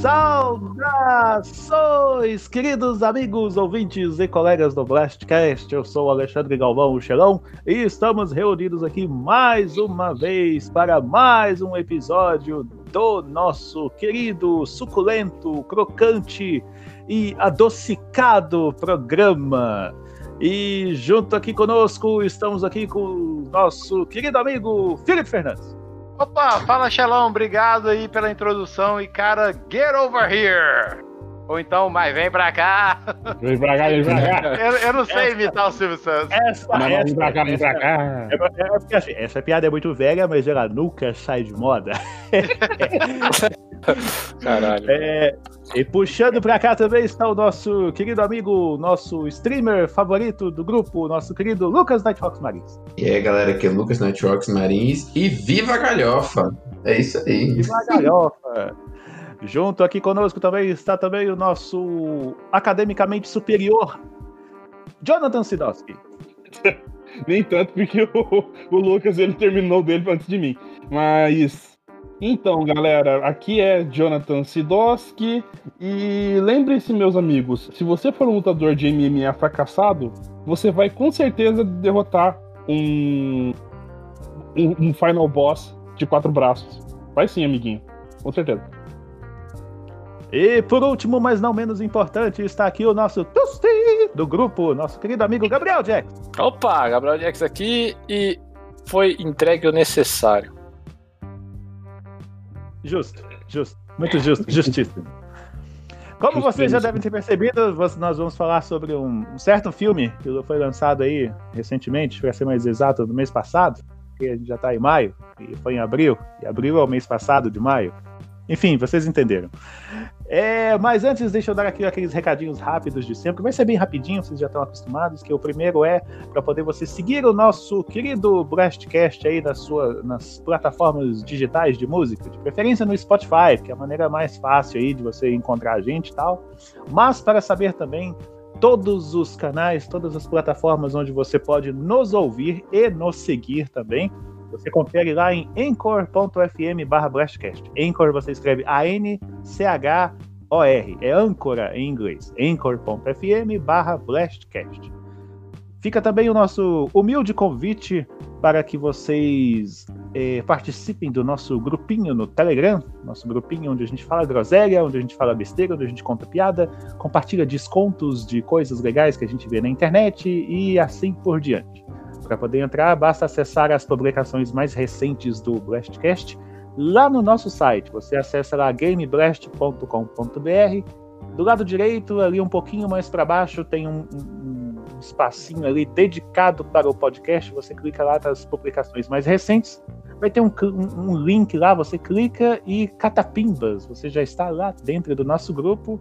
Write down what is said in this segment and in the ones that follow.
Saudações, queridos amigos, ouvintes e colegas do Blastcast. Eu sou Alexandre Galvão, o Xelão, e estamos reunidos aqui mais uma vez para mais um episódio do nosso querido, suculento, crocante e adocicado programa. E junto aqui conosco estamos aqui com o nosso querido amigo Felipe Fernandes. Opa, fala Xelão, obrigado aí pela introdução e cara, get over here! Ou então, mas vem pra cá. Vem pra cá, vem pra cá. Eu, eu não sei imitar o Silvio Santos. Essa, Mas essa, vem pra cá, vem pra cá. É, é assim, essa piada é muito velha, mas ela nunca sai de moda. Caralho. É, e puxando pra cá também está o nosso querido amigo, nosso streamer favorito do grupo, nosso querido Lucas Nighthawks Marins. E aí, galera, aqui é o Lucas Nightrocks Marins e viva a galhofa! É isso aí. E uma galhofa. Junto aqui conosco também está também o nosso academicamente superior, Jonathan Sidowski. Nem tanto, porque o, o Lucas ele terminou dele antes de mim. Mas. Então, galera, aqui é Jonathan Sidoski. E lembrem-se, meus amigos, se você for um lutador de MMA fracassado, você vai com certeza derrotar um, um, um final boss de quatro braços. Vai sim, amiguinho. Com certeza. E por último, mas não menos importante, está aqui o nosso Tusti do grupo, nosso querido amigo Gabriel Jack. Opa, Gabriel Jax aqui e foi entregue o necessário. Justo, justo, muito justo, justíssimo. Como vocês já devem ter percebido, nós vamos falar sobre um, um certo filme que foi lançado aí recentemente, para ser mais exato, no mês passado, que a gente já está em maio, e foi em abril, e abril é o mês passado de maio. Enfim, vocês entenderam. É, mas antes, deixa eu dar aqui aqueles recadinhos rápidos de sempre. Vai ser bem rapidinho, vocês já estão acostumados. Que o primeiro é para poder você seguir o nosso querido Blastcast aí nas, sua, nas plataformas digitais de música, de preferência no Spotify, que é a maneira mais fácil aí de você encontrar a gente e tal. Mas para saber também todos os canais, todas as plataformas onde você pode nos ouvir e nos seguir também. Você confere lá em anchor.fm barra Blastcast. Anchor você escreve A-N-C-H-O-R. É âncora em inglês. anchor.fm barra Blastcast. Fica também o nosso humilde convite para que vocês eh, participem do nosso grupinho no Telegram, nosso grupinho onde a gente fala groselha, onde a gente fala besteira, onde a gente conta piada, compartilha descontos de coisas legais que a gente vê na internet e assim por diante. Para poder entrar, basta acessar as publicações mais recentes do Blastcast lá no nosso site. Você acessa lá gameblast.com.br. Do lado direito, ali um pouquinho mais para baixo, tem um, um, um espacinho ali dedicado para o podcast. Você clica lá nas publicações mais recentes. Vai ter um, um, link lá, você clica e catapimbas. Você já está lá dentro do nosso grupo,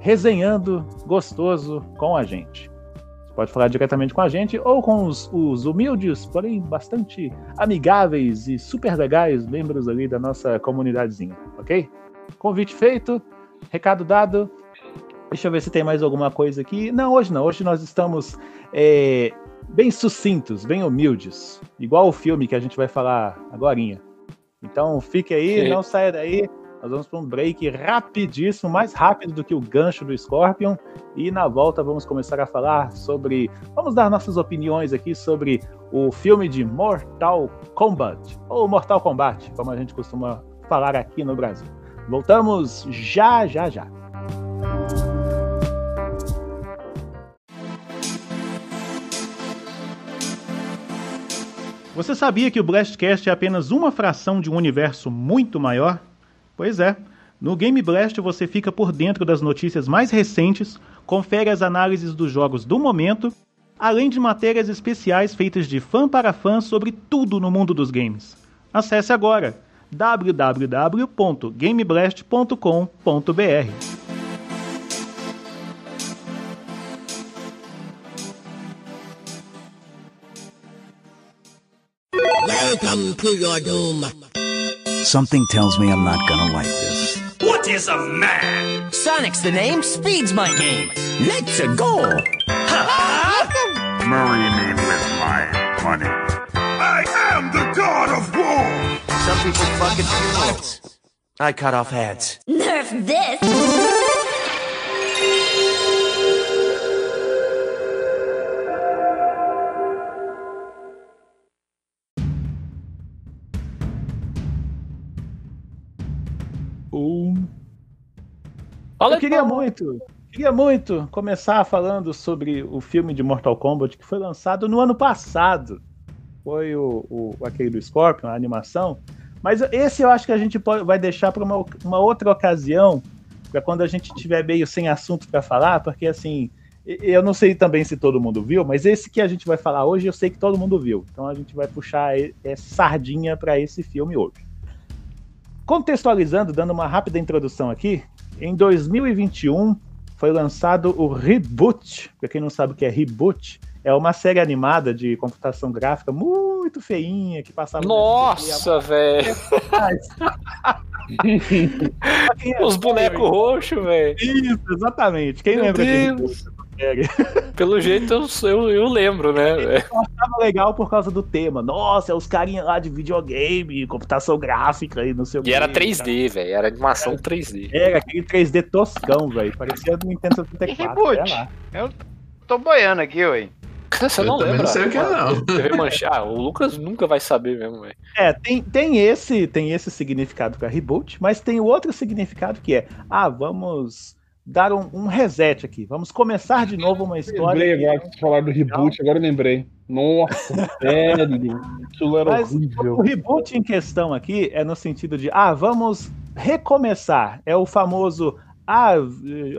resenhando gostoso com a gente. Pode falar diretamente com a gente ou com os, os, humildes, porém bastante amigáveis e super legais membros ali da nossa comunidadezinha, ok? Convite feito, recado dado. Deixa eu ver se tem mais alguma coisa aqui. Não, hoje não. Hoje nós estamos é, bem sucintos, bem humildes. Igual o filme que a gente vai falar agora. Então fique aí, Sim. não saia daí. Nós vamos para um break rapidíssimo, mais rápido do que o gancho do Scorpion. E na volta vamos começar a falar sobre. Vamos dar nossas opiniões aqui sobre o filme de Mortal Kombat. Ou Mortal Kombat, como a gente costuma falar aqui no Brasil. Voltamos já, já, já. Você sabia que o Blastcast é apenas uma fração de um universo muito maior? Pois é. No Game Blast você fica por dentro das notícias mais recentes, confere as análises dos jogos do momento, além de matérias especiais feitas de fã para fã sobre tudo no mundo dos games. Acesse agora www.gameblast.com.br. Welcome to your doom. Something tells me I'm not gonna like this. What is a man? Sonic's the name, speed's my game. Let's a go. Marry me with my money. I am the god of war. Some people fucking funerals. I cut off heads. Nerf this! Fala Eu queria muito, queria muito começar falando sobre o filme de Mortal Kombat que foi lançado no ano passado. Foi o, o- aquele do Scorpion, a animação. Mas esse eu acho que a gente pode- vai deixar para uma, uma outra ocasião, para quando a gente tiver meio sem assunto para falar, porque assim, eu não sei também se todo mundo viu, mas esse que a gente vai falar hoje eu sei que todo mundo viu. Então a gente vai puxar essa sardinha para esse filme hoje. Contextualizando, dando uma rápida introdução aqui, em 2021 foi lançado o Reboot. Para quem não sabe o que é Reboot, é uma série animada de computação gráfica muito feinha que passava. no Nossa, velho. Os bonecos roxos, velho. Isso, exatamente. Quem Meu lembra de Deus. Reboot? Série? Pelo jeito eu, eu, eu lembro, né, velho? Tava legal por causa do tema. Nossa, é os carinha lá de videogame, computação gráfica e não sei o E quê. era 3D, velho. Era animação 3D. Era aquele 3D toscão, velho. Parecia do Nintendo 64. Reboot. é lá. Eu tô boiando aqui, ué. Você Eu não lembra? não sei o que é, não. TV Mancha- Ah, o Lucas nunca vai saber mesmo, velho. É, tem, tem esse tem esse significado para reboot, mas tem o outro significado que é, ah, vamos dar um, um reset aqui, vamos começar de novo uma história. Lembrei agora que vocês falaram do reboot, agora eu lembrei. Nossa, sério. Aquilo era Mas horrível. o reboot em questão aqui é no sentido de, ah, vamos recomeçar. É o famoso, ah,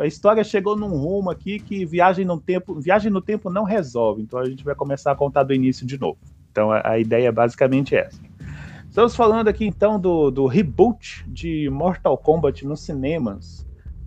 a história chegou num rumo aqui que viagem no tempo, viagem no tempo não resolve. Então a gente vai começar a contar do início de novo. Então a, a ideia é basicamente essa. Estamos falando aqui então do, do reboot de Mortal Kombat nos cinemas.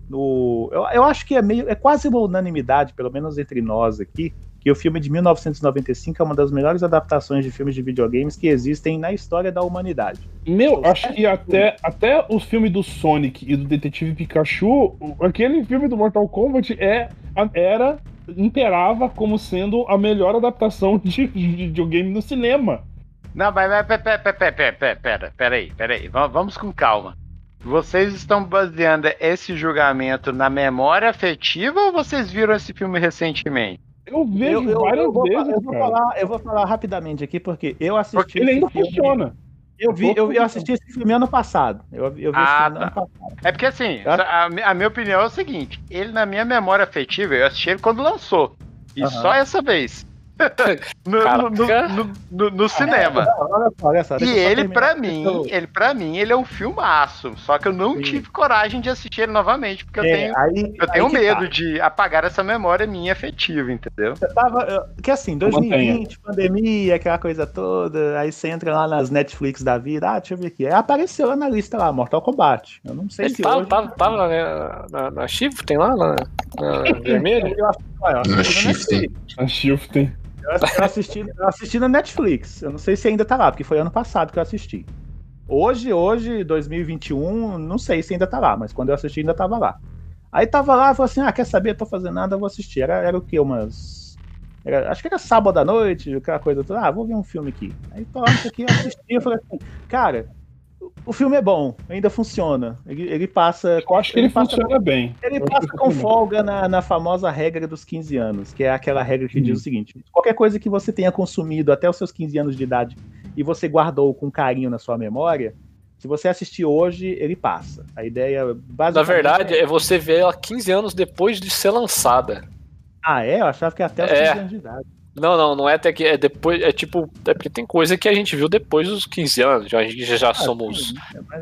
No, eu, eu acho que é meio, é quase uma unanimidade, pelo menos entre nós aqui, que o filme de 1995 é uma das melhores adaptações de filmes de videogames que existem na história da humanidade. Meu, acho que até, até os filmes do Sonic e do Detetive Pikachu, o- aquele filme do Mortal Kombat é, era, imperava como sendo a melhor adaptação de, de videogame no cinema. Não, mas, mas pera, pera, pera, pera, pera, pera, pera aí, pera aí. Va- Vamos com calma. Vocês estão baseando esse julgamento na memória afetiva ou vocês viram esse filme recentemente? Eu vejo Eu, várias eu vou, vezes, eu vou cara. falar, eu vou falar rapidamente aqui, porque eu assisti. Porque ele esse ainda filme- funciona. Eu, vi, eu, eu assisti esse filme ano passado. Eu, eu vi esse Ah, filme tá. ano passado. É porque assim, a, a minha opinião é o seguinte: ele, na minha memória afetiva, eu assisti ele quando lançou. E Aham. só essa vez. no, no- no- no- no cinema. Só. E ele, Deixa mim, ele, pra mim, ele é um filmaço. Só que eu não Sim. tive coragem de assistir ele novamente, porque eu É, tenho, aí, eu tenho aí que medo tá. de apagar essa memória minha afetiva, entendeu? Eu tava, eu- que assim, 2020, pandemia, aquela coisa toda, aí você entra lá nas Netflix da vida, ah, deixa eu ver aqui. Aí apareceu na lista lá, Mortal Kombat. Eu não sei Ele se tava, hoje... tava, tava na, na, na Shifting lá, na, na vermelha? Na assisti na. Eu assisti, eu assisti, eu na Netflix. Eu não sei se ainda tá lá, porque foi ano passado que eu assisti. Hoje, hoje, 2021, não sei se ainda tá lá, mas quando eu assisti ainda tava lá. Aí tava lá, falou assim: ah, quer saber? Tô fazendo nada, eu vou assistir. Era, era o quê? Umas. era- acho que era sábado à noite, aquela coisa toda. Ah, vou ver um filme aqui. Aí tô lá, isso aqui, eu assisti. Eu falei assim: cara, o- filme é bom, ainda funciona. Ele, ele passa. Eu acho que ele passa- funciona bem. ele passa com folga na, na famosa regra dos 15 anos, que é aquela regra que Uhum. diz o seguinte: qualquer coisa que você tenha consumido até os seus 15 anos de idade e você guardou com carinho na sua memória, se você assistir hoje, ele passa. A ideia basicamente. Na verdade, é você ver ela 15 anos depois de ser lançada. Ah, é? Eu achava que até os É. 15 anos de idade. Não, não, não é até que. É depois. É tipo. É porque tem coisa que a gente viu depois dos 15 anos. Já, a gente já Ah, somos.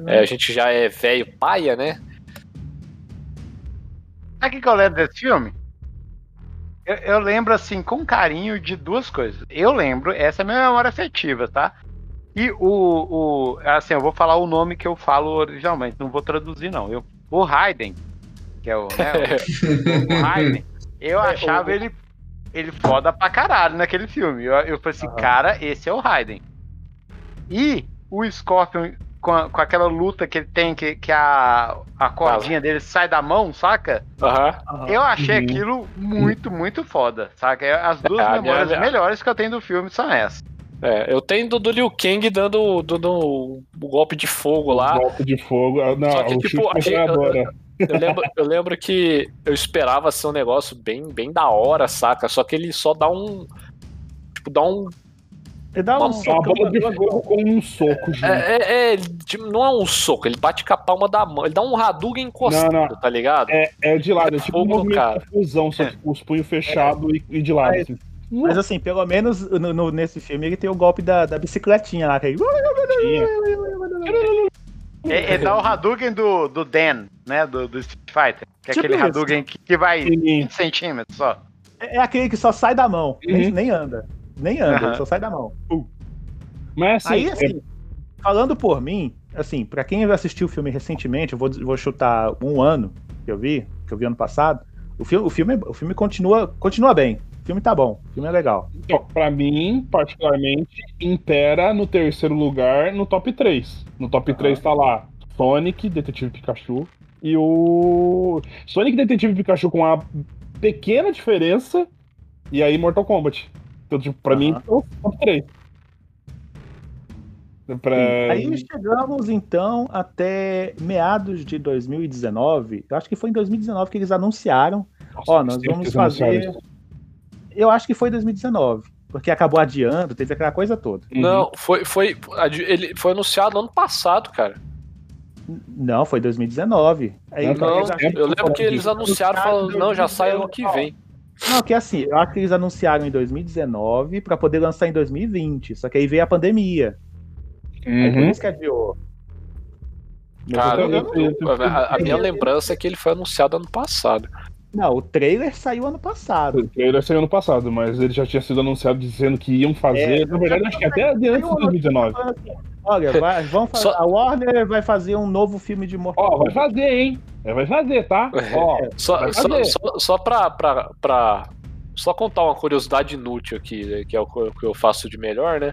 é é, a gente já é velho paia, né? Sabe o que eu lembro desse filme? Eu, eu lembro, assim, com carinho de duas coisas. Eu lembro, essa é a minha memória afetiva, tá? E o, o. Assim, eu vou falar o nome que eu falo originalmente, não vou traduzir, não. Eu, o Raiden, que é o. Né, o, o Raiden, eu achava ele, ele foda pra caralho naquele filme. Eu, eu falei assim, Aham. cara, esse é o Raiden. E o Scorpion, com, a- com aquela luta que ele tem, que, que a, a cordinha dele sai da mão, saca? Aham. Eu achei Uhum. aquilo muito, muito foda, saca? As duas É, a memórias minha- melhores que eu tenho do filme são essas. É, eu tenho do, do Liu Kang dando, dando o golpe de fogo lá. Golpe de fogo. Ah, Não, Só que, o tipo, chute achei- metralhadora. Eu lembro, eu lembro que eu esperava ser um negócio bem, bem da hora, saca? Só que ele só dá um. Tipo, dá um. Ele dá um Uma É uma bola de fogo com um soco, gente. É, é- é, ele, tipo, não é um soco, ele bate com a palma da mão. Ele dá um Hadouken encostado, Não, não. tá ligado? É, é de lado, é tipo um Fogo no movimento cara. de fusão, só que com os punhos fechados e, e de lado. Mas- assim. Mas assim, pelo menos no, no- nesse filme ele tem o golpe da, da bicicletinha lá. Que aí... É, é dar o Hadouken do, do Dan, né? Do, do Street Fighter. Que é Tipo aquele isso. Hadouken que, que vai Sim. 20 centímetros só. É aquele que só sai da mão, nem, Uhum. nem anda. Nem anda, ele só sai da mão. Mas assim, Aí, assim, falando por mim, assim, pra quem assistiu o filme recentemente, eu vou, vou chutar um ano que eu vi, que eu vi ano passado, o filme, o filme, o filme continua, continua bem. O filme tá bom, o filme é legal. Então, pra mim, particularmente, impera no terceiro lugar no top 3. No top 3 tá lá Sonic, Detetive Pikachu e o. Sonic Detetive Pikachu com uma pequena diferença e aí Mortal Kombat. Então, tipo, pra mim, Aham. é o top 3. Pra... Aí chegamos então até meados de 2019. Eu acho que foi em 2019 que eles anunciaram. Nossa, Ó, nós vamos fazer. isso. Eu acho que foi 2019, porque acabou adiando, teve aquela coisa toda. Uhum. Não, foi, foi, ele foi anunciado ano passado, cara. Não, foi 2019. Aí, Não, Não, eles ach- eu lembro que eles anunciaram falando, não, já sai ano que vem. Não, que assim, eu acho que eles anunciaram em 2019 pra poder lançar em 2020. Só que aí veio a pandemia. Aí por Uhum. isso que adiou. Cara, eu- eu- eu- a, a minha lembrança é que ele foi anunciado ano passado. Não, o trailer saiu ano passado. O trailer saiu ano passado, mas ele já tinha sido anunciado dizendo que iam fazer. É, Na verdade, acho que até antes de 2019. Olha, vai- vamos fazer, Só- a Warner vai fazer um novo filme de Mortal Ó, vai Kombat. fazer, hein? É, Vai fazer, tá? Ó, Só, vai só, fazer. só, só pra, pra, pra- Só contar uma curiosidade inútil aqui, né, que é o que eu- faço de melhor, né?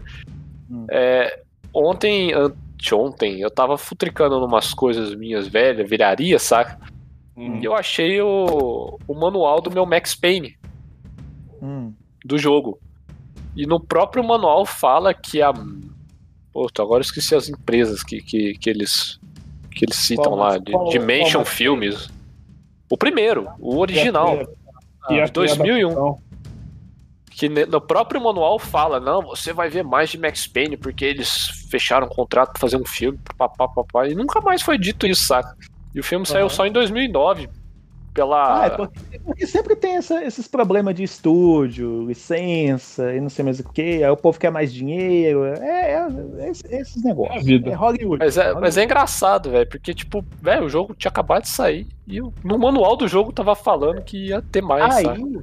Hum. É, ontem, anteontem, eu tava futricando numas coisas minhas velhas, viraria, saca? Hum. E eu achei o, o manual do meu Max Payne, Hum. do jogo. E no próprio manual fala que a. Pô, agora eu esqueci as empresas que, que, que eles que eles citam Qual- lá, de qual- Dimension qual- Filmes. O primeiro, o original. E de a- 2001. e a adaptação. que no próprio manual fala, não, você vai ver mais de Max Payne porque eles fecharam um contrato pra fazer um filme, papapá, papá, e nunca mais foi dito isso, saca? E o filme saiu Aham. só em 2009, pela... Ah, é porque, porque sempre tem essa- esses problemas de estúdio, licença e não sei mais o que. Aí o povo quer mais dinheiro. É, é- é esse- esses negócios. É a vida. É Hollywood. Mas é, Hollywood. mas é engraçado, velho, porque, tipo, velho, o jogo tinha acabado de sair e o- no manual do jogo tava falando que ia ter mais, Aí, sabe?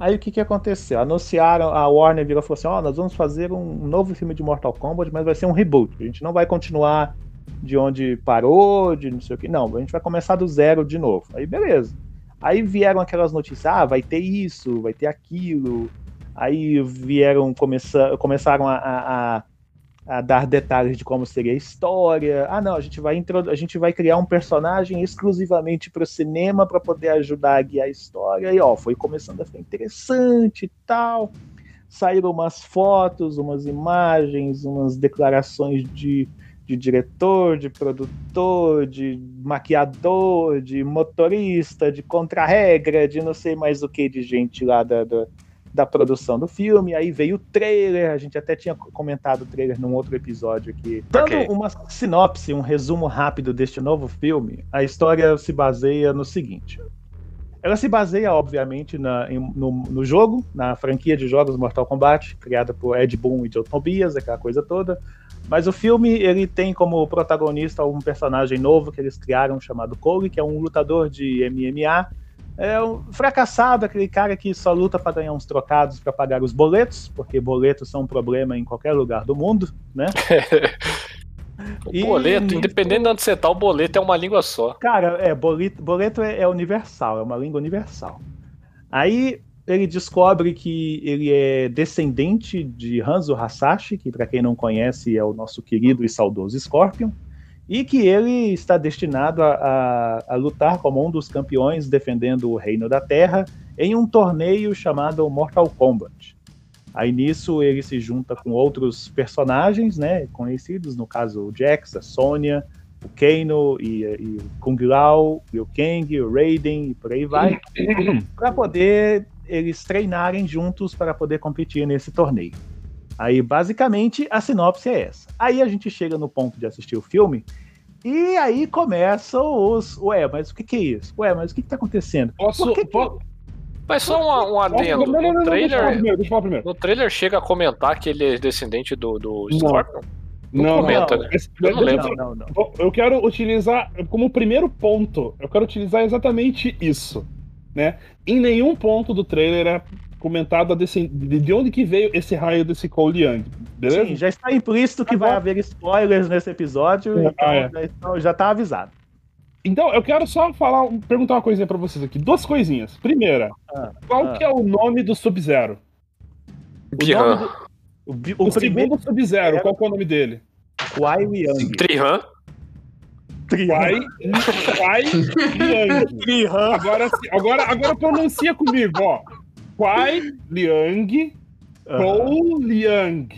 aí o que que aconteceu? Anunciaram, a Warner virou e falou assim: ó, nós vamos fazer um novo filme de Mortal Kombat, mas vai ser um reboot. A gente não vai continuar de onde parou, de não sei o que. Não, a gente vai começar do zero de novo. Aí beleza. Aí vieram aquelas notícias: ah, vai ter isso, vai ter aquilo. Aí vieram, começar, começaram a, a, a- dar detalhes de como seria a história. Ah, não, a gente vai, a gente vai criar um personagem exclusivamente para o cinema para poder ajudar a guiar a história. E ó, foi começando a ficar interessante e tal. Saíram umas fotos, umas imagens, umas declarações de, de diretor, de produtor, de maquiador, de motorista, de contra-regra, de não sei mais o que de gente lá da, da, da produção do filme. Aí veio o trailer, a gente até tinha comentado o trailer num outro episódio aqui. Dando Ok. uma sinopse, um resumo rápido deste novo filme, a história se baseia no seguinte. Ela se baseia, obviamente, na- em- no, no jogo, na franquia de jogos Mortal Kombat, criada por Ed Boon e Joe Tobias, aquela coisa toda. Mas o filme ele tem como protagonista um personagem novo que eles criaram chamado Cole, que é um lutador de MMA. É um fracassado, aquele cara que só luta para ganhar uns trocados para pagar os boletos, porque boletos são um problema em qualquer lugar do mundo, né? O E boleto, independente de onde você tá, o boleto é uma língua só. Cara, é, boleto, boleto é, é universal, é uma língua universal. Aí ele descobre que ele é descendente de Hanzo Hasashi, que para quem não conhece é o nosso querido e saudoso Scorpion, e que ele está destinado a, a- a lutar como um dos campeões defendendo o Reino da Terra em um torneio chamado Mortal Kombat. Aí nisso ele se junta com outros personagens, né, conhecidos, no caso o Jax, a Sônia, o Kano e, e o Kung Lao, e o Kang, o Raiden e por aí vai, para poder eles treinarem juntos para poder competir nesse torneio. Aí basicamente a sinopse é essa. Aí a gente chega no ponto de assistir o filme e aí começam os. Ué, mas o que, que é isso? Ué, mas o que, que tá acontecendo? Posso. Que que- Mas só um, um adendo. Não, não, não, No trailer, primeiro, deixa eu falar primeiro. no trailer chega a comentar que ele é descendente do, do. Scorpion. Não, comenta, né? Eu não lembro. Não, não, não. Eu quero utilizar como primeiro ponto, eu quero utilizar exatamente isso, né? Em nenhum ponto do trailer é comentado a descend- de de onde que veio esse raio desse Cole Young, beleza? Sim, já está implícito que vai Agora- haver spoilers nesse episódio, Ah, então é. já, então já tá avisado. Então, eu quero só falar, perguntar uma coisinha pra vocês aqui. Duas coisinhas. Primeira, Ah, qual ah. que é o nome do Sub-Zero? O, do, o, o O, primeiro segundo Sub-Zero, qual que é o nome dele? Kwai Young. Trihan. Pai, Pai Liang. Trihan. Agora, agora, agora pronuncia comigo, ó. Kwai Liang, Kou Liang.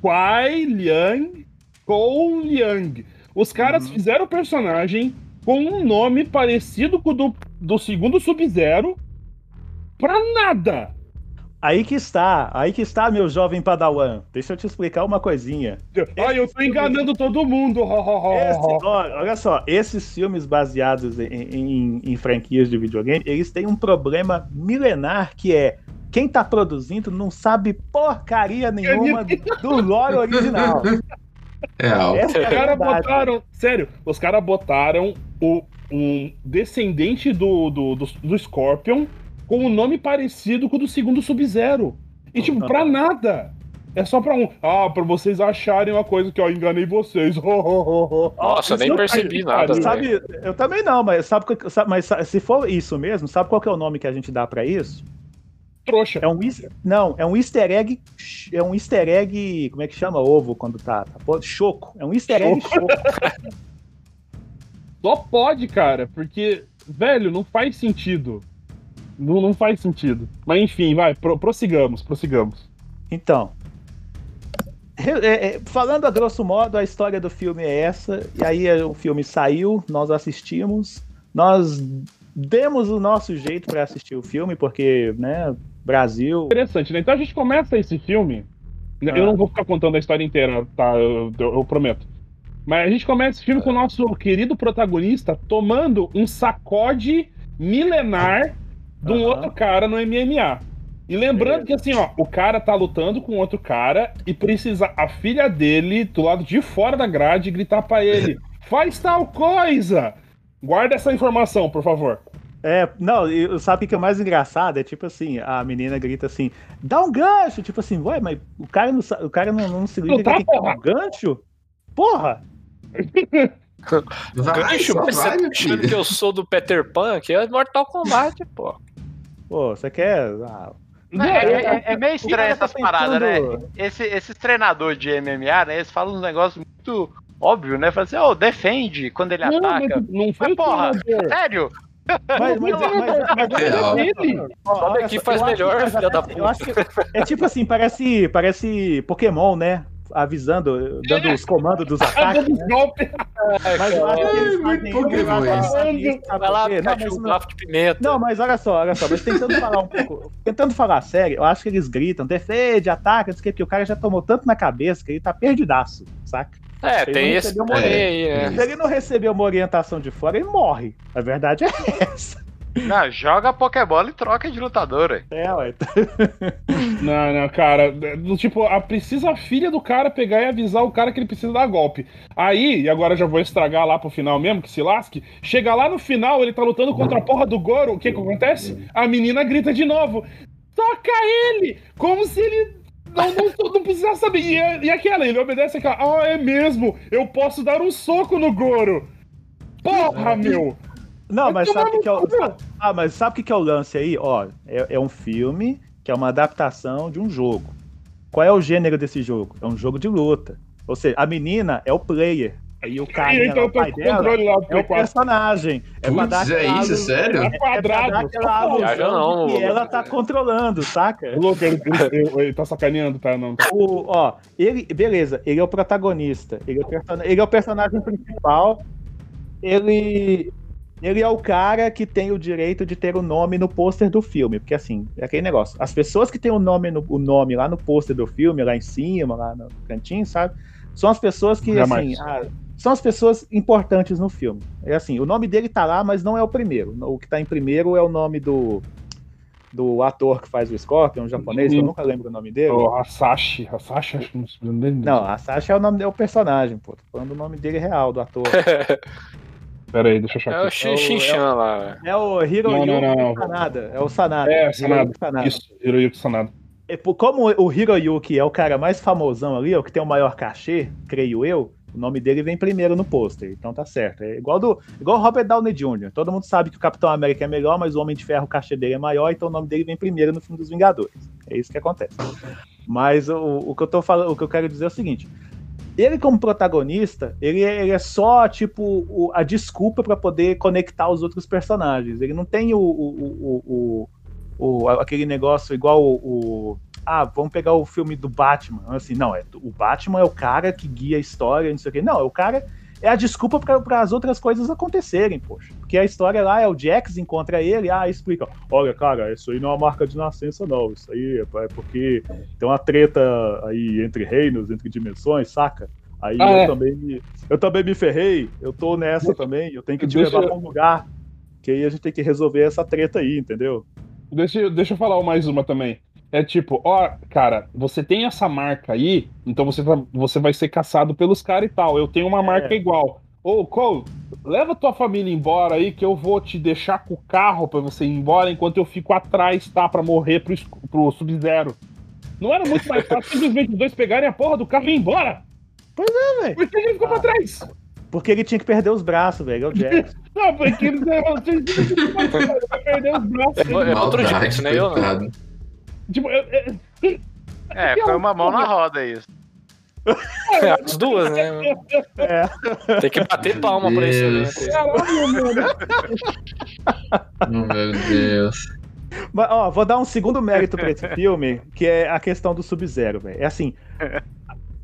Kwai Liang, Kou Liang. Os caras Uhum. fizeram o personagem com um nome parecido com o do, do segundo Sub-Zero pra nada. Aí que está, aí que está, meu jovem padawan. Deixa eu te explicar uma coisinha. Ai, eu tô enganando todo mundo. Esse- olha, só, esses filmes baseados em, em- em franquias de videogame, eles têm um problema milenar que é quem tá produzindo não sabe porcaria nenhuma do lore original. É Os a caras botaram. Sério, os caras botaram o, um descendente do, do, do, do Scorpion com um nome parecido com o do segundo Sub-Zero. E, tipo, pra nada. É só pra um. Ah, pra vocês acharem uma coisa que eu enganei vocês. Nossa, Isso nem percebi nada. Sabe, eu também não, mas sabe, sabe- mas se for isso mesmo, sabe qual que é o nome que a gente dá pra isso? Trouxa. É um não, é um easter egg, é um easter egg, como é que chama ovo quando tá, tá choco. É um easter egg choco. Só pode, cara, porque, velho, não faz sentido. Não, não faz sentido. Mas enfim, vai, pro- prossigamos, prossigamos. Então, é, é, falando a grosso modo, a história do filme é essa. E aí é, o filme saiu, nós assistimos, nós demos o nosso jeito pra assistir o filme, porque, né, Brasil. Interessante, né? Então a gente começa esse filme. né? Ah. Eu não vou ficar contando a história inteira, tá? Eu, eu- eu prometo. Mas a gente começa esse filme com o nosso querido protagonista tomando um sacode milenar de um Aham. outro cara no MMA. E lembrando que assim, ó, o cara tá lutando com outro cara e precisa a filha dele do lado de fora da grade gritar pra ele: faz tal coisa! Guarda essa informação, por favor. É, não, e sabe o que é mais engraçado? É tipo assim, a menina grita assim, dá um gancho, tipo assim, ué, mas o cara não, o cara não, não se liga tá, que tem que dar porra. um gancho? Porra! Vai, Gancho, mas você vai, tá achando que eu sou do Peter Pan, que é Mortal Kombat, pô. Pô, você quer. ah, Não, é, é- é meio estranho essas paradas, né? Esse, esses treinadores de MMA, né? Eles falam uns negócios muito óbvio, né? Falam assim, ô, defende quando ele Não, ataca. mas não foi Mas porra, treinador. sério? Mas, ó, aqui faz melhor, filha da Eu acho que é tipo assim, parece, parece Pokémon, né? Avisando, dando os comandos dos ataques. golpe. Mas eu acho que eles muito fazem- que isso. Vai lá? Não, Pikachu, mas não- bafo de pimenta. Não, mas olha só, olha só, mas tentando falar um pouco, tentando falar sério, eu acho que eles gritam, defende, ataca, não sei o quê, porque o cara já tomou tanto na cabeça que ele tá perdidaço, saca? é, ele tem esse recebeu uma- aí, né? Se ele não receber uma orientação de fora, ele morre. A verdade é essa. Não, joga Pokébola e troca de lutador, ué. É, ué. Não, não, cara. do Tipo, a, precisa a filha do cara pegar e avisar o cara que ele precisa dar golpe. Aí, e agora já vou estragar lá pro final mesmo, que se lasque. Chega lá no final, ele tá lutando contra a porra do Goro. O que que acontece? A menina grita de novo: Toca ele! Como se ele. Não, não, não precisasse saber. E, é- e aquela, ele obedece aquela. Ah, é mesmo! Eu posso dar um soco no Goro! Porra, meu! Não, mas Vai sabe o que, é o. Ah, mas sabe o que, é o lance aí? Ó, é, é um filme que é uma adaptação de um jogo. Qual é o gênero desse jogo? É um jogo de luta. Ou seja, a menina é o player. Aí o E carinha, então pai dela, lá é o Play 4 personagem. É pra dar é isso, sério? É, é pra Quadrado. dar aquela alusão que ela tá controlando, saca? Louco, ele, ele- ele tá sacaneando, tá? Não. O, ó, ele, beleza, ele é o protagonista, ele é o, person- ele é o personagem principal, ele, ele é o cara que tem o direito de ter o nome no pôster do filme, porque assim, é aquele negócio, as pessoas que têm o nome, no, o nome lá no pôster do filme, lá em cima, lá no cantinho, sabe, são as pessoas que, Jamais. assim, ah, são as pessoas importantes no filme. É assim, o nome dele tá lá, mas não é o primeiro, o que tá em primeiro é o nome do... Do ator que faz o Scorpion, um japonês, que eu Uhum. nunca lembro o nome dele. O Hasashi, Hasashi, acho que não sei o nome dele. Não, a Sasha é o nome é o personagem, pô. Tô falando o nome dele real, do ator. Pera aí, deixa eu achar É o aqui. Shin- Shin-Chan lá. É o Hiroyuki Não, não, não. Sanada. É o Sanada. É, Sanada. Sanada. Isso, Hiroyuki Sanada. E, Como o Hiroyuki é o cara mais famosão ali, é o que tem o maior cachê, creio eu, o nome dele vem primeiro no pôster, então tá certo. É igual do igual o Robert Downey Jr. Todo mundo sabe que o Capitão América é melhor, mas o Homem de Ferro, o cachê dele é maior, então o nome dele vem primeiro no filme dos Vingadores. É isso que acontece. Mas o, o que eu tô falando, o que eu quero dizer é o seguinte: ele como protagonista, ele é, ele é só tipo o- a desculpa pra poder conectar os outros personagens. Ele não tem o, o, o, aquele negócio igual o, o- ah, vamos pegar o filme do Batman. Assim, não, é o Batman é o cara que guia a história, não sei o quê. Não, é o cara é a desculpa para as outras coisas acontecerem, poxa. Porque a história lá é o Jax encontra ele, ah, explica. Olha, cara, isso aí não é uma marca de nascença, não. Isso aí é é porque tem uma treta aí entre reinos, entre dimensões, saca? Aí Ah, eu, é. também me, eu também me ferrei, eu tô nessa também, eu tenho que te Deixa- levar pra um lugar. Que aí a gente tem que resolver essa treta aí, entendeu? Deixa, deixa eu falar mais uma também. É tipo, ó, cara, você tem essa marca aí, então você, tá- você vai ser caçado pelos caras e tal. Eu tenho uma marca É. igual. Ô, Cole, leva tua família embora aí que eu vou te deixar com o carro pra você ir embora enquanto eu fico atrás, tá? Pra morrer pro, pro Sub-Zero. Não era muito mais fácil simplesmente os dois pegarem a porra do carro e ir embora? Pois é, velho. Por que ele ficou pra trás? Porque ele tinha que perder os braços, velho, é o Jax. Não, porque ele vai perder os braços. É outro Maldade, Jax, né? Eu não. Tipo, eu- eu- É, foi uma mão na roda isso. As duas, né? É. Tem que bater palma pra isso. Deus. Né? Caralho, mano. Meu Deus. Mas, ó, vou dar um segundo mérito pra esse filme, que é a questão do Sub-Zero, velho. É assim.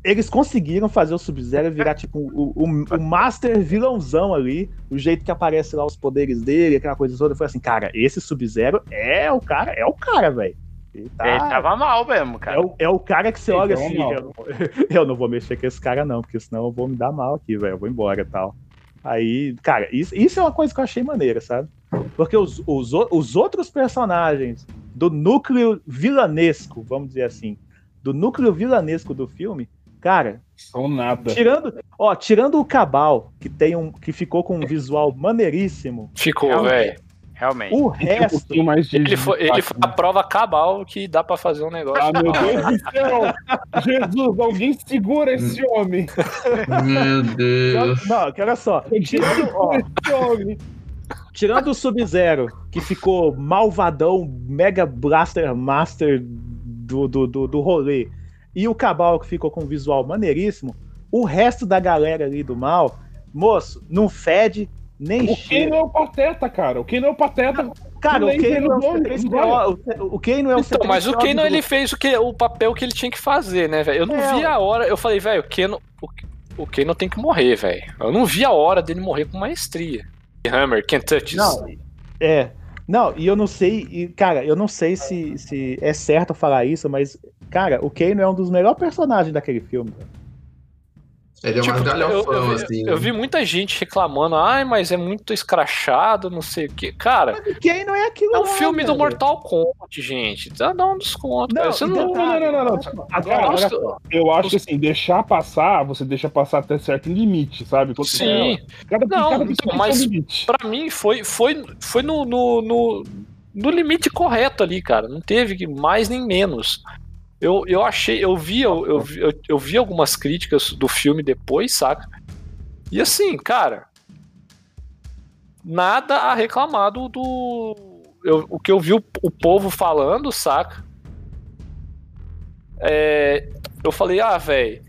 Eles conseguiram fazer o Sub-Zero virar, tipo, o, o, o master vilãozão ali, o jeito que aparece lá os poderes dele, aquela coisa toda. Foi assim, cara, esse Sub-Zero é o cara, é o cara, velho. Ele tá- Ele tava mal mesmo, é, cara. o, é o cara que você Ele olha assim. Eu, eu não vou mexer com esse cara, não, porque senão eu vou me dar mal aqui, velho. Eu vou embora e tal. Aí, cara, isso, isso é uma coisa que eu achei maneira, sabe? Porque os, os, os outros personagens do núcleo vilanesco, vamos dizer assim, do núcleo vilanesco do filme, cara, São nada. tirando, ó, tirando o Cabal, que tem um que ficou com um visual maneiríssimo, Ficou, Realmente. velho. Realmente. o Um resto, pouquinho mais de. Ele foi, ele foi a prova cabal que dá pra fazer um negócio. Ah, meu Deus do céu! Jesus, alguém segura esse homem! Meu Deus. não, que olha só, tirando, ó, Esse homem! Tirando o Sub-Zero, que ficou malvadão, Mega Blaster Master do, do, do, do rolê, e o Cabal, que ficou com um visual maneiríssimo, o resto da galera ali do mal, moço, não fede nem O Kane cheira. é o pateta, cara. O Kane é o pateta. Cara, o Kane não é o pelo nome, C3PO, o- Kane é o Então, mas o C3PO Kano do- ele fez o, que, o papel que ele tinha que fazer, né, velho? Eu não É, vi a hora. Eu falei, velho, o Kano, o, o Kano tem que morrer, velho. Eu não vi a hora dele morrer com maestria. Hammer, can't touch this. Não, é. Não, e eu não sei, e, cara, eu não sei se, se é certo falar isso, mas, cara, o Kano é um dos melhores personagens daquele filme. Ele é mais Tipo, eu, galhofão, eu vi, assim. eu vi muita gente reclamando, ai, mas é muito escrachado, não sei o que. Cara, O Kano é aquilo é um lá, filme do. Mortal Kombat, gente. Dá, dá um desconto. Não, cara. Você não, não, não, não, não. Agora, Eu. Eu acho que assim, deixar passar, você deixa passar até certo limite, sabe? Quando- Sim. Cada, Não, tem mas-. Pra mim, foi, foi, foi no, no, no, no limite correto ali, cara. Não teve mais nem menos. Eu, eu achei, eu vi, eu, eu, eu vi algumas críticas do filme depois, saca? E assim, cara, nada a reclamar do. do- eu- o que eu vi o, o povo falando, saca? É, eu falei, ah, velho,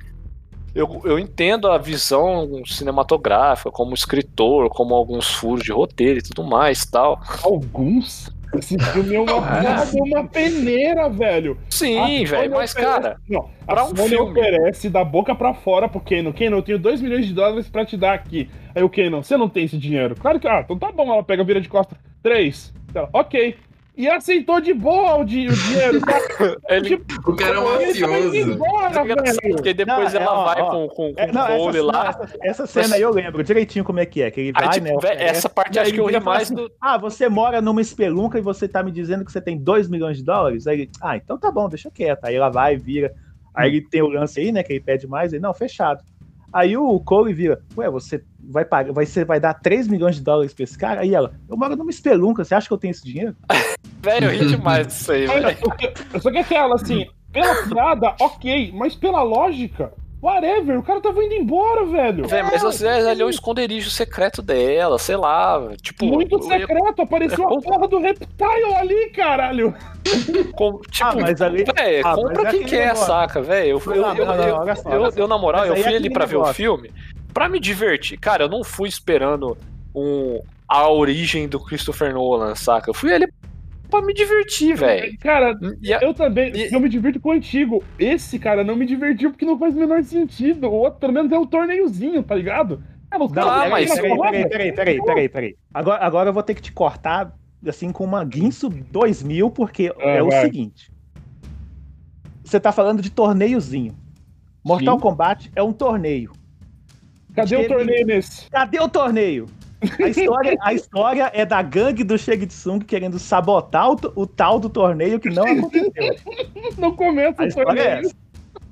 eu, eu entendo a visão cinematográfica, como escritor, como alguns furos de roteiro e tudo mais tal. Alguns? Esse filme é uma, de uma peneira, velho. Sim, velho, mas, oferece- cara, Não, pra a um Sony filme- oferece da boca pra fora pro Canon. Canon, eu tenho 2 milhões de dólares pra te dar aqui. Aí o Canon, você não tem esse dinheiro. Claro que, ah, então tá bom, ela pega, vira de costa. 3. Ok. E aceitou de boa o, di- o dinheiro. tá? ele Tipo, O cara é um tá mafioso. embora, é porque depois Não, é, ela ó, vai ó. com, com, com É, não, o Cole essa, lá. não, essa, essa cena aí eu lembro direitinho como é que é. Que ele vai, Aí, tipo, né? essa parte acho aí que eu ri mais assim, do. Ah, você mora numa espelunca e você tá me dizendo que você tem 2 milhões de dólares? Aí ele, ah, então tá bom, deixa quieto. Aí ela vai, vira. Aí ele tem o lance aí, né? Que ele pede mais. Ele, não, fechado. Aí o Cole vira, ué, você vai pagar, vai, você vai dar 3 milhões de dólares pra esse cara? Aí ela, eu moro numa espelunca, você acha que eu tenho esse dinheiro? Velho, eu ri demais disso aí, velho. Só que aquela, assim, pela piada, ok, mas pela lógica, whatever, o cara tava indo embora, velho. Velho, mas às vezes ali é um esconderijo secreto dela, sei lá. Tipo, Muito eu- secreto, apareceu a eu- porra do Reptile ali, caralho. com- tipo, Ah, mas ali- velho, ah, compra mas é quem quer, negócio. saca, velho. Eu, eu, eu, eu- na moral, Mas eu aí fui é ali pra ver o negócio. filme pra me divertir. Cara, eu não fui esperando um, a origem do Christopher Nolan, saca? Eu fui ali pra me divertir, velho. Cara, E a- eu também, E- eu me divirto com o antigo. Esse, cara, não me divertiu porque não faz o menor sentido. O outro, pelo menos, é um torneiozinho, tá ligado? Os Não, mas- peraí, peraí, peraí, peraí, peraí, peraí. Agora, agora eu vou ter que te cortar, assim, com uma Guinso 2000, porque é o vai. seguinte. Você tá falando de torneiozinho. Mortal Sim. Kombat é um torneio. Cadê o Teve- torneio nesse? Cadê o torneio? A história, a história é da gangue do Tsung querendo sabotar o, o tal do torneio que não aconteceu. Não começa A o história é torneio. essa.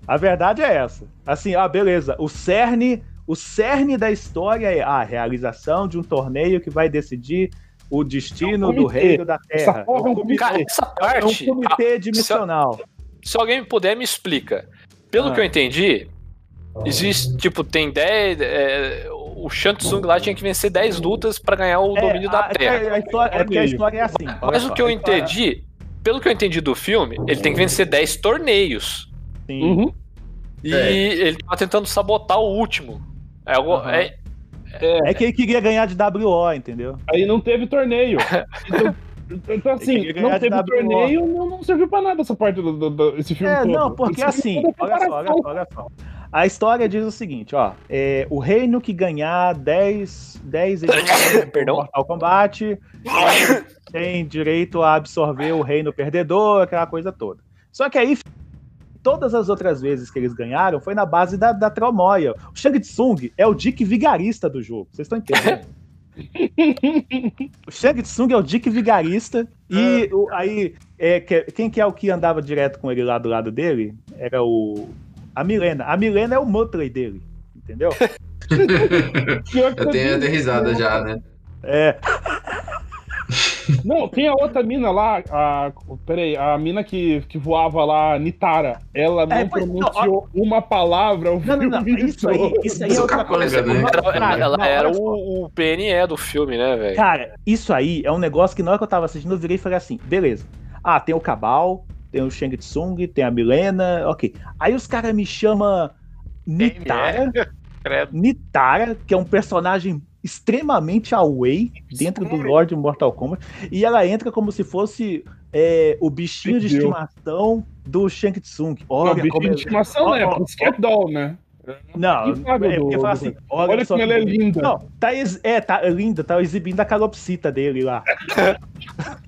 A verdade é essa. Assim, ah, beleza. O cerne, o cerne da história é a realização de um torneio que vai decidir o destino É um do reino da Essa Terra. porra é um comitê. Cara, essa É um parte. comitê dimissional. se alguém me puder, me explica. Pelo Ah. que eu entendi, existe, tipo, tem 10. é, o Shang Tsung lá tinha que vencer 10 lutas pra ganhar o domínio da a, Terra. É, a história, é porque a história é assim. Mas o que eu história- entendi, pelo que eu entendi do filme, ele tem que vencer 10 torneios. Sim. Uhum. E É. ele tá tentando sabotar o último. É, algo, Aham. é, É que ele queria ganhar de WO, entendeu? Aí não teve torneio. Então, então, assim, não teve WO. torneio, não, não serviu pra nada essa parte do, do, do- esse filme É, todo. não, porque assim, é olha só, olha só, olha só. A história diz o seguinte, ó. é, o reino que ganhar 10, 10 edições do Perdão? Mortal Kombat tem direito a absorver o reino perdedor, aquela coisa toda. Só que aí, todas as outras vezes que eles ganharam foi na base da, da tramóia. O Shang Tsung é o Dick vigarista do jogo, vocês estão entendendo? o Shang Tsung é o Dick vigarista e o- aí é, que- quem que é o que andava direto com ele lá do lado dele? Era o a Milena. A Milena é o Muttley dele, entendeu? Pior que Eu tenho eu até risada já, né? É, Não, tem a outra mina lá, a, peraí, a mina que, que voava lá, Nitara. Ela não É, pois- pronunciou uma palavra o não, não, não, filme isso aí, isso aí é outra coisa. Né? ela, Cara, ela não, era o, o PNE do filme, né, velho? Cara, isso aí é um negócio que na hora que eu tava assistindo, eu virei e falei assim, beleza. Ah, tem o Cabal, tem o Shang Tsung, tem a Milena, ok. Aí os caras me chamam Nitara, Credo. Nitara, que é um personagem extremamente away dentro do Lord Mortal Kombat, e ela entra como se fosse é, o bichinho de Deus. estimação do Shang Tsung. Não, Olha bicho como de estimação, ó, Porque Scat Doll, né? Não, é do- porque fala do- assim, olha, Olha só como ela é linda. Não, tá, ex- é, tá linda, tá exibindo a calopsita dele lá.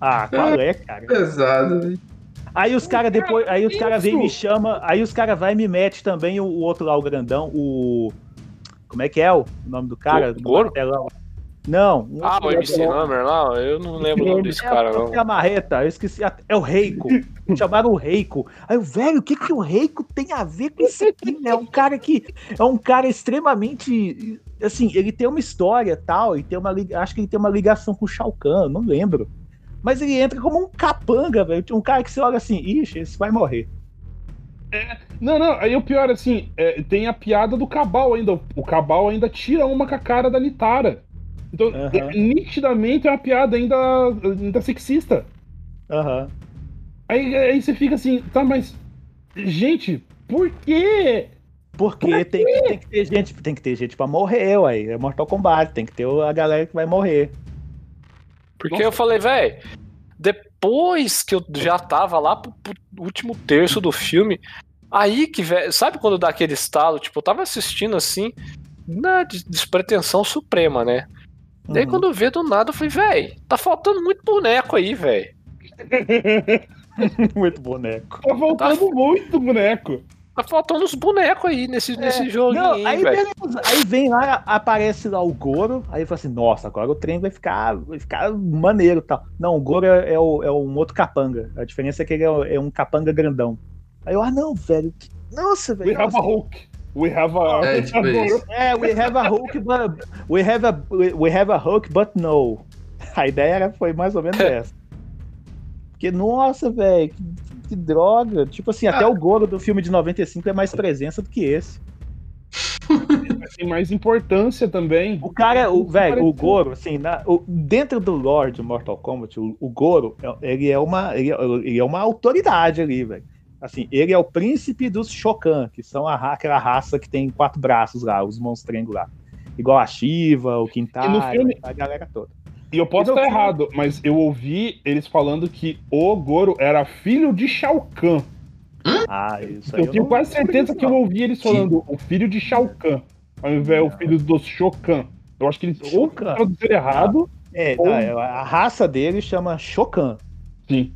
ah, qual é, cara? Pesado, velho. Aí os caras depois, aí os caras vêm e me chama, aí os caras vai e me mete também o, o outro lá, o grandão, o como é que é o nome do cara? O Goro? Martelão. Não. um Ah, o MC. Hammer lá, eu não lembro o nome desse É, cara, não. é a marreta, eu esqueci. É o Reiko. Chamaram o Reiko. Aí o velho, o que, que o Reiko tem a ver com isso aqui? né? É um cara que. É um cara extremamente. Assim, ele tem uma história tal, e tem uma. Acho que ele tem uma ligação com o Shao Kahn, não lembro. Mas ele entra como um capanga, velho. Um cara que você olha assim, ixi, esse vai morrer. Não, não, aí o pior, assim, é, tem a piada do Cabal ainda. O Cabal ainda tira uma com a cara da Nitara. Então, Aham. é, nitidamente é uma piada ainda, ainda sexista. Aham. Aí, aí você fica assim, tá, mas. Gente, por quê? Porque tem que, tem que ter gente, tem que ter gente pra morrer, ué. É Mortal Kombat, tem que ter a galera que vai morrer. Porque Nossa. eu falei, velho, depois que eu já tava lá pro, pro último terço do filme, aí que, velho, sabe quando dá aquele estalo? Tipo, eu tava assistindo assim, na des- despretensão suprema, né? Daí Uhum. quando vê do nada, eu falei, velho, tá faltando muito boneco aí, velho. Muito boneco. Tá faltando muito boneco. Tá faltando uns bonecos aí nesse, nesse É, Não, aí, aí, velho. aí vem lá, aparece lá o Goro, aí fala assim, nossa, agora o trem vai ficar, vai ficar maneiro e tal. Não, o Goro é, é o- é um outro capanga. A diferença é que ele é, é um capanga grandão. Aí eu, ah não, velho. Nossa, We velho. have a nossa. Hulk. We have a. É, tipo. É, we have a hook, but we have a we have a hook, but no. A ideia era, foi mais ou menos essa. Porque, nossa, velho, que, droga. Tipo assim, até o Goro do filme de 95 é mais presença do que esse. Tem mais importância também. O cara, o velho, o. Goro, assim, na- o- dentro do lore de Mortal Kombat, o, o Goro, é- ele é uma, ele é, ele é uma autoridade ali, velho. Assim, ele é o príncipe dos Shokan, que são a, aquela raça que tem quatro braços lá, os monstrengos lá. Igual a Shiva, o filme- a galera toda. E eu posso estar filme- errado, mas eu ouvi eles falando que o Goro era filho de Shao Kahn. Ah, isso aí Eu tenho não- quase certeza que eu ouvi eles falando o filho de Shao Kahn, ao invés do filho dos Shokan. Eu acho que eles ou traduziram errado, É, Ou- não, é, a raça dele chama Shokan. sim.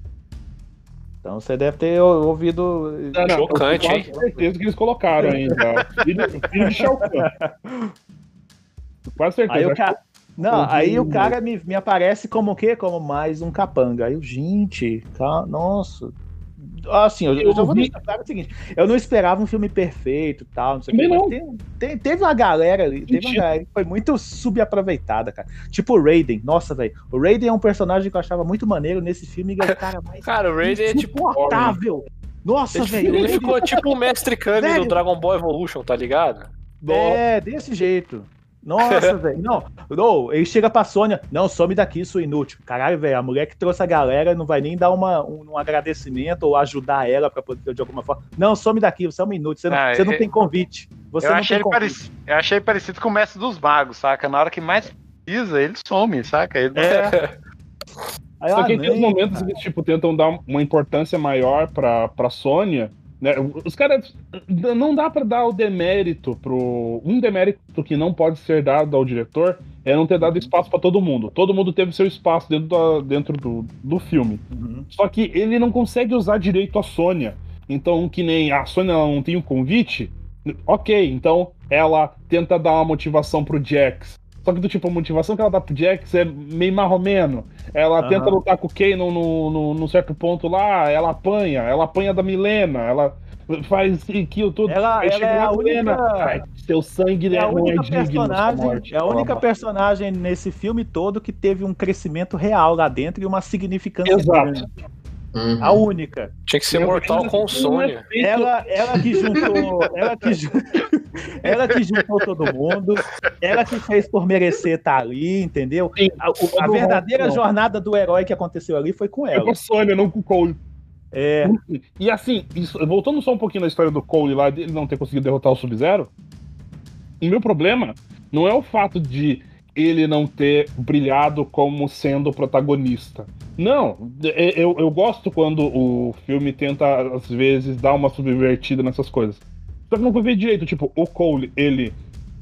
Então você deve ter ou- ouvido. Não, não, Chocante, eu tenho hein? quase certeza que eles colocaram ainda. O filho, filho de Shao Kahn. Quase certeza. Aí o Acho cara. Não, aí o cara me, me aparece como o quê? Como mais um capanga. Aí eu, gente, ca- nossa. Assim, eu, eu Eu já vou deixar claro o seguinte: eu não esperava um filme perfeito e tal, não sei o Também mas tem- tem- teve uma galera ali, teve uma galera que foi muito subaproveitada, cara. Tipo o Raiden, nossa, velho. O Raiden é um personagem que eu achava muito maneiro nesse filme, é o cara mais Cara, o Raiden é tipo. insuportável. Nossa, Ele, velho. o ele ficou tipo o Mestre Kami Velho. do Dragon Ball Evolution, tá ligado? É, desse jeito. Nossa, velho. Não, não, ele chega pra Sônia. Não, some daqui, sua inútil. Caralho, velho, a mulher que trouxe a galera não vai nem dar uma, um, um agradecimento ou ajudar ela pra poder de alguma forma. Não, some daqui, você é uma inútil. Você não, Ah, você não é- tem convite. Você eu, não achei tem convite. parecido, eu achei parecido com o Mestre dos Magos, saca? Na hora que mais precisa, ele some, saca? Ele É. Aí, Só ah, que tem os nem, momentos que tipo, tentam dar uma importância maior pra, pra Sônia. Né? Os caras. Não dá pra dar o demérito pro. Um demérito que não pode ser dado ao diretor é não ter dado espaço pra todo mundo. Todo mundo teve seu espaço dentro, da- dentro do, do filme. Uhum. Só que ele não consegue usar direito a Sônia. Então, que nem a Sônia ela não tem um convite, ok, então ela tenta dar uma motivação pro Jax. Só que do tipo, a motivação que ela dá pro Jax é meio marromeno. Ela Aham. tenta lutar com o Kanon no, no, num certo ponto lá, ela apanha, ela apanha da Milena, ela faz aquilo tudo. Ela- ela é a Milena, única- "Ai, seu sangue É a é única sua personagem, morte." é a única personagem nesse filme todo que teve um crescimento real lá dentro e uma significância Exato. grande. Uhum. A única. Tinha que ser Eu mortal com Sônia. Ela, ela que juntou, ela que, ela que juntou todo mundo, ela que fez por merecer estar ali, entendeu? Sim, A, o- a verdadeira mundo. jornada do herói que aconteceu ali foi com É ela. com Sônia, não com o Cole. É, E assim, isso- voltando só um pouquinho na história do Cole lá, dele não ter conseguido derrotar o Sub-Zero, o meu problema não é o fato de ele não ter brilhado como sendo o protagonista. Não, é- eu, eu gosto quando o filme tenta, às vezes, dar uma subvertida nessas coisas. Só que não foi ver direito, tipo, o Cole, ele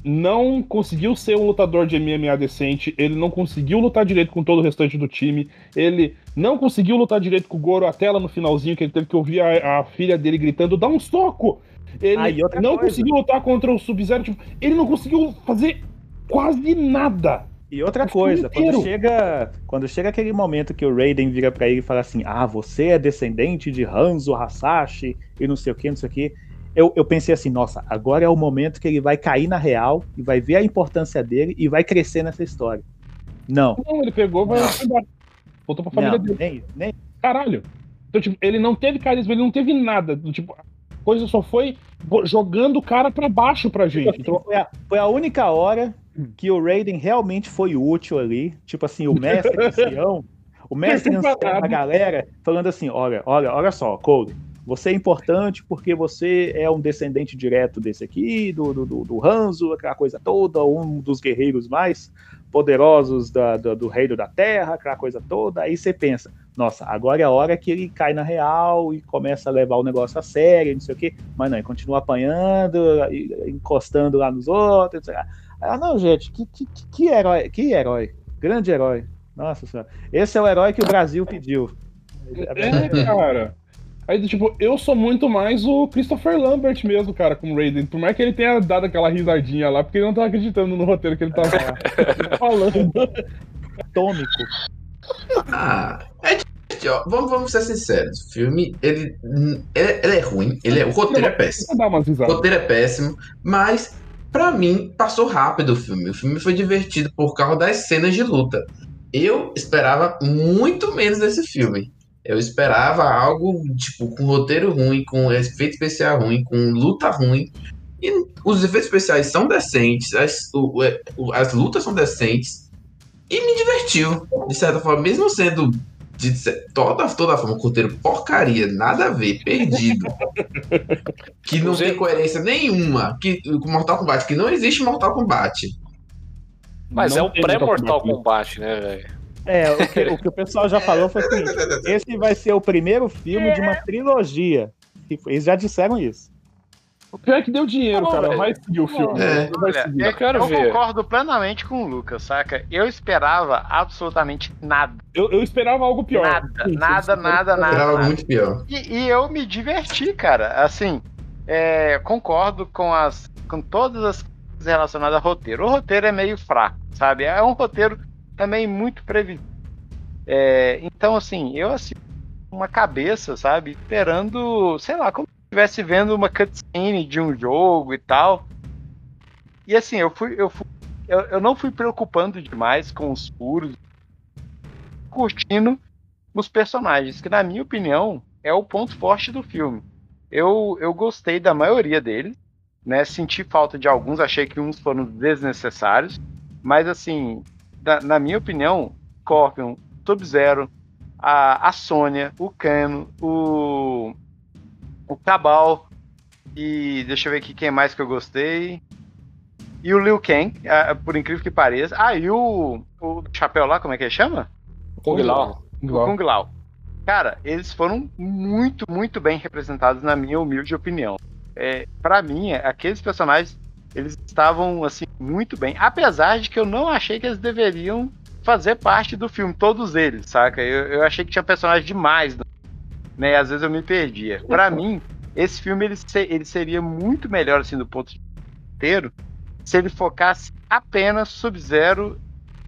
não conseguiu ser um lutador de MMA decente, ele não conseguiu lutar direito com todo o restante do time, ele não conseguiu lutar direito com o Goro até lá no finalzinho, que ele teve que ouvir a, a filha dele gritando, dá um soco! Ele Ah, não coisa. conseguiu lutar contra o Sub-Zero, tipo, ele não conseguiu fazer quase nada. e outra coisa, quando chega, quando chega aquele momento que o Raiden vira pra ele e fala assim: Ah, você é descendente de Hanzo Hasashi e não sei o que, não sei o que. Eu, eu pensei assim, nossa, agora é o momento que ele vai cair na real e vai ver a importância dele e vai crescer nessa história. Não, Não, ele pegou, vai embora. Voltou pra família não, dele. nem, nem Caralho. Então, tipo, ele não teve carisma, ele não teve nada. Tipo, a coisa só foi jogando o cara pra baixo pra gente. Então, foi, a, foi a única hora que o Raiden realmente foi útil ali. Tipo assim, o mestre ancião, o mestre ancião da galera, falando assim: olha, olha, olha só, Cole, você é importante porque você é um descendente direto desse aqui, do, do, do, do Hanzo, aquela coisa toda, um dos guerreiros mais poderosos da, do, do reino da terra, aquela coisa toda. Aí você pensa, nossa, agora é a hora que ele cai na real e começa a levar o negócio a sério, não sei o quê. Mas não, ele continua apanhando, encostando lá nos outros. Etc. Ah, não, gente, que, que, que herói, que herói, grande herói. Nossa senhora. Esse é o herói que o Brasil pediu. É, cara. Aí, tipo, eu sou muito mais o Christopher Lambert mesmo, cara, como Raiden. Por mais que ele tenha dado aquela risadinha lá, porque ele não tava acreditando no roteiro que ele tava falando. Atômico. Ah, é vamos, vamos ser sinceros. O filme, ele, ele, ele é ruim, ele é- o roteiro é péssimo. O roteiro é péssimo, mas pra mim passou rápido o filme. O filme foi divertido por causa das cenas de luta. Eu esperava muito menos desse filme. Eu esperava algo tipo com roteiro ruim, com efeito especial ruim, com luta ruim. E os efeitos especiais são decentes, as, o- o- as lutas são decentes e me divertiu de certa forma, mesmo sendo de toda toda forma um roteiro porcaria, nada a ver, perdido que não tem coerência nenhuma. Que, com Mortal Kombat, que não existe Mortal Kombat. Mas Não é o tem pré-Mortal Kombat. Kombat, né, velho? É, o que, o que o pessoal já falou foi o seguinte: esse vai ser o primeiro filme de uma trilogia. E Eles já disseram isso. O pior é que deu dinheiro, Não, cara. velho. Vai seguir o filme. É. Olha, seguir. eu, quero eu ver. concordo plenamente com o Lucas, saca? Eu esperava absolutamente nada. Eu, eu esperava algo pior. Nada, Sim, nada, sim, nada, Eu nada. Esperava nada. muito pior. E, e eu me diverti, cara. Assim, é, concordo com as com todas as coisas relacionadas ao roteiro. O roteiro é meio fraco, sabe? É um roteiro também muito previsível. É, então, assim, eu assim, uma cabeça, sabe? Esperando, sei lá, como estivesse vendo uma cutscene de um jogo e tal. E assim, eu fui, eu fui, eu, eu não fui preocupando demais com os furos, curtindo os personagens, que na minha opinião é o ponto forte do filme. Eu, eu gostei da maioria deles, né? Senti falta de alguns, achei que uns foram desnecessários, mas assim, na, minha opinião, Scorpion, Sub-Zero, a, a Sônia, o Cano, o, o Cabal, e deixa eu ver aqui quem mais que eu gostei. E o Liu Kang, ah, por incrível que pareça. Ah, e o, o chapéu lá, como é que ele chama? Kung Lao. O. Kung Lao. Cara, eles foram muito, muito bem representados na minha humilde opinião. É, para mim, aqueles personagens, eles estavam assim muito bem, apesar de que eu não achei que eles deveriam fazer parte do filme, todos eles, saca? Eu, eu achei que tinha personagens demais, né? E às vezes eu me perdia. Pra mim, esse filme ele, se- ele seria muito melhor assim do ponto de vista inteiro se ele focasse apenas Sub-Zero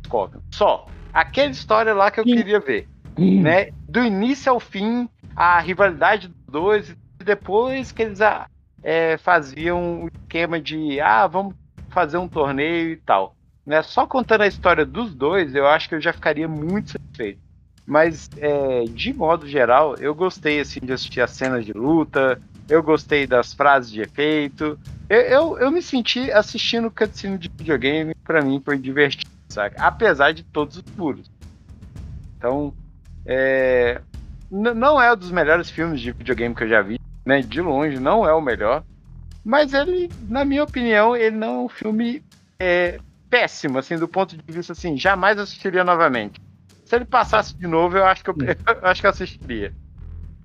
e Scorpion. Só. Aquela história lá que eu Sim. queria ver Hum. né? Do início ao fim, a rivalidade dos dois, e depois que eles é, faziam o esquema de ah, vamos fazer um torneio e tal. Né? Só contando a história dos dois, eu acho que eu já ficaria muito satisfeito. Mas, é, de modo geral, eu gostei assim, de assistir as cenas de luta, eu gostei das frases de efeito. Eu, eu, eu me senti assistindo cutscene de videogame, pra mim foi divertido, saca? Apesar de todos os furos. Então, é, não é um dos melhores filmes de videogame que eu já vi, né? De longe, não é o melhor. Mas ele, na minha opinião, ele não é um filme é, péssimo, assim, do ponto de vista assim, jamais assistiria novamente. Se ele passasse de novo, eu acho que eu, eu acho que eu assistiria.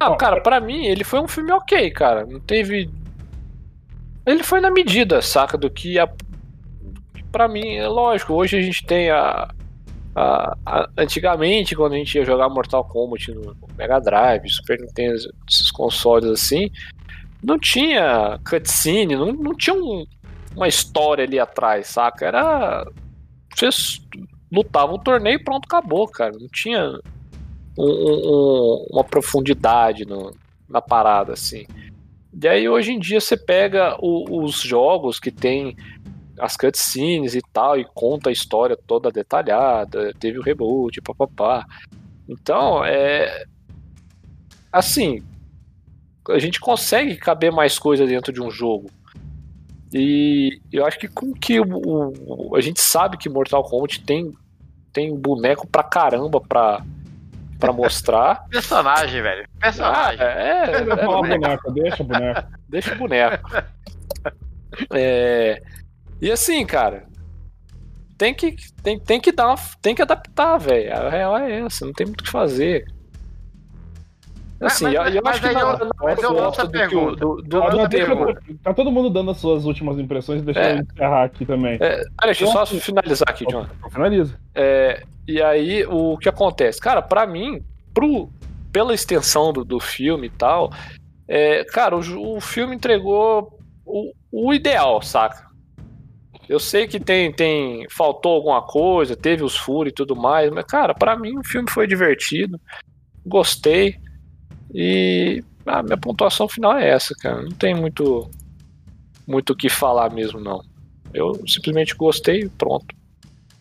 Ah, cara, pra mim ele foi um filme ok, cara. Não teve. Ele foi na medida, saca? Do que a. Pra mim, é lógico, hoje a gente tem a. a- a- antigamente, quando a gente ia jogar Mortal Kombat no Mega Drive, Super Nintendo, esses consoles assim, não tinha cutscene, não, não tinha um- uma história ali atrás, saca? Era. Vocês lutavam o torneio e pronto, acabou, cara. Não tinha um- um- uma profundidade no- na parada, assim. E aí hoje em dia você pega o- os jogos que tem as cutscenes e tal, e conta a história toda detalhada, teve o reboot, papapá. Então, é. Assim, a gente consegue caber mais coisa dentro de um jogo. E eu acho que com que o, o- a gente sabe que Mortal Kombat tem, tem boneco pra caramba pra, pra mostrar. Personagem, velho. Personagem. Ah, é, é, é, boneco, deixa boneco. deixa o boneco. É, e assim, cara, tem que, tem, tem que dar uma, tem que adaptar, velho. A real é essa, não tem muito o que fazer. Assim, Mas- eu, mas- eu mas acho que eu- na mas eu lanço a do, pergunta. do, do, do não, eu- tá todo mundo dando as suas últimas impressões, deixa É. eu encerrar aqui também. É, deixa eu só finalizar aqui, John. Finaliza. É, e aí, o que acontece? Cara, pra mim, pro, pela extensão do, do filme e tal, é, cara, o, o filme entregou o, o ideal, saca? Eu sei que tem, tem. Faltou alguma coisa, teve os furos e tudo mais, mas, cara, pra mim o filme foi divertido. Gostei. E a minha pontuação final é essa, cara. Não tem muito. Muito o que falar mesmo, não. Eu simplesmente gostei e pronto.